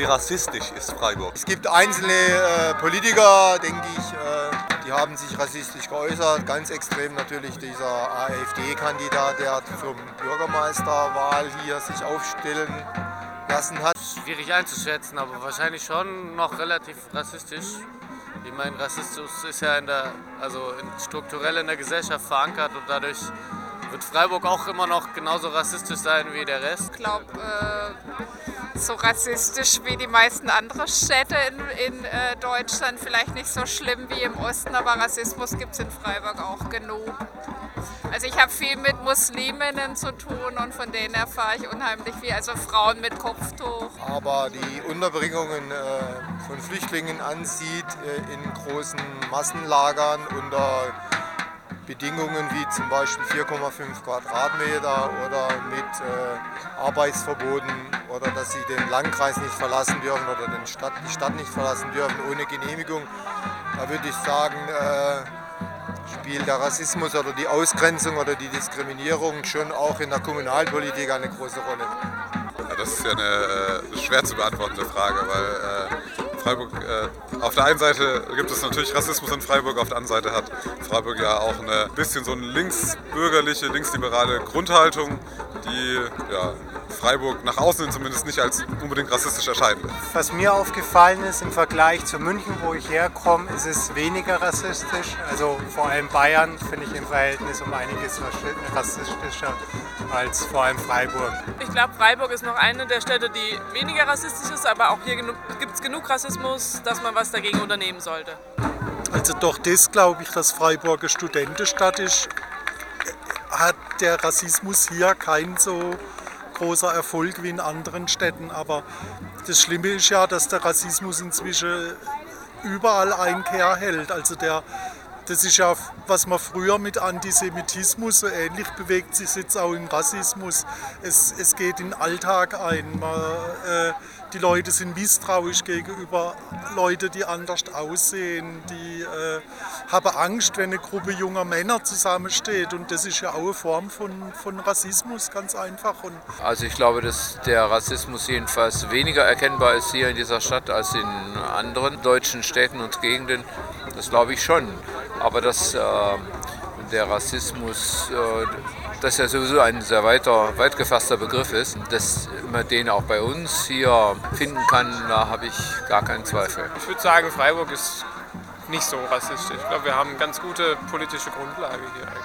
Wie rassistisch ist Freiburg? Es gibt einzelne äh, Politiker, denke ich, äh, die haben sich rassistisch geäußert. Ganz extrem natürlich dieser AfD-Kandidat, der für Bürgermeisterwahl hier sich aufstellen lassen hat. Schwierig einzuschätzen, aber wahrscheinlich schon noch relativ rassistisch. Ich meine, Rassismus ist ja in der, also in, strukturell in der Gesellschaft verankert und dadurch wird Freiburg auch immer noch genauso rassistisch sein wie der Rest. Ich glaube, äh, so rassistisch wie die meisten anderen Städte in, in äh, Deutschland. Vielleicht nicht so schlimm wie im Osten, aber Rassismus gibt es in Freiburg auch genug. Also ich habe viel mit Musliminnen zu tun und von denen erfahre ich unheimlich viel. Also Frauen mit Kopftuch. Aber die Unterbringungen äh, von Flüchtlingen ansieht äh, in großen Massenlagern unter Bedingungen wie zum Beispiel 4,5 Quadratmeter oder mit äh, Arbeitsverboten oder dass sie den Landkreis nicht verlassen dürfen oder den Stadt, die Stadt nicht verlassen dürfen ohne Genehmigung. Da würde ich sagen, äh, spielt der Rassismus oder die Ausgrenzung oder die Diskriminierung schon auch in der Kommunalpolitik eine große Rolle. Ja, das ist ja eine äh, schwer zu beantwortende Frage, weil äh, Freiburg, äh, auf der einen Seite gibt es natürlich Rassismus in Freiburg, auf der anderen Seite hat Freiburg ja auch ein bisschen so eine linksbürgerliche, linksliberale Grundhaltung, die ja, Freiburg nach außen zumindest nicht als unbedingt rassistisch erscheinen lässt. Was mir aufgefallen ist im Vergleich zu München, wo ich herkomme, ist es weniger rassistisch. Also vor allem Bayern finde ich im Verhältnis um einiges rassistischer als vor allem Freiburg. Ich glaube, Freiburg ist noch eine der Städte, die weniger rassistisch ist, aber auch hier gibt es genug Rassismus, dass man was dagegen unternehmen sollte. Also doch das glaube ich, dass Freiburg eine Studentenstadt ist, hat der Rassismus hier keinen so großer Erfolg wie in anderen Städten. Aber das Schlimme ist ja, dass der Rassismus inzwischen überall Einkehr hält. Also der, das ist ja, was man früher mit Antisemitismus, so ähnlich bewegt sich jetzt auch im Rassismus. Es, es geht in den Alltag ein. Man, äh, die Leute sind misstrauisch gegenüber Leuten, die anders aussehen. Die äh, haben Angst, wenn eine Gruppe junger Männer zusammensteht. Und das ist ja auch eine Form von, von Rassismus, ganz einfach. Und also ich glaube, dass der Rassismus jedenfalls weniger erkennbar ist hier in dieser Stadt als in anderen deutschen Städten und Gegenden. Das glaube ich schon. Aber dass äh, der Rassismus äh, das ja sowieso ein sehr weiter, weit gefasster Begriff ist, dass man den auch bei uns hier finden kann, da habe ich gar keinen Zweifel. Ich würde sagen, Freiburg ist nicht so rassistisch. Ich glaube, wir haben eine ganz gute politische Grundlage hier.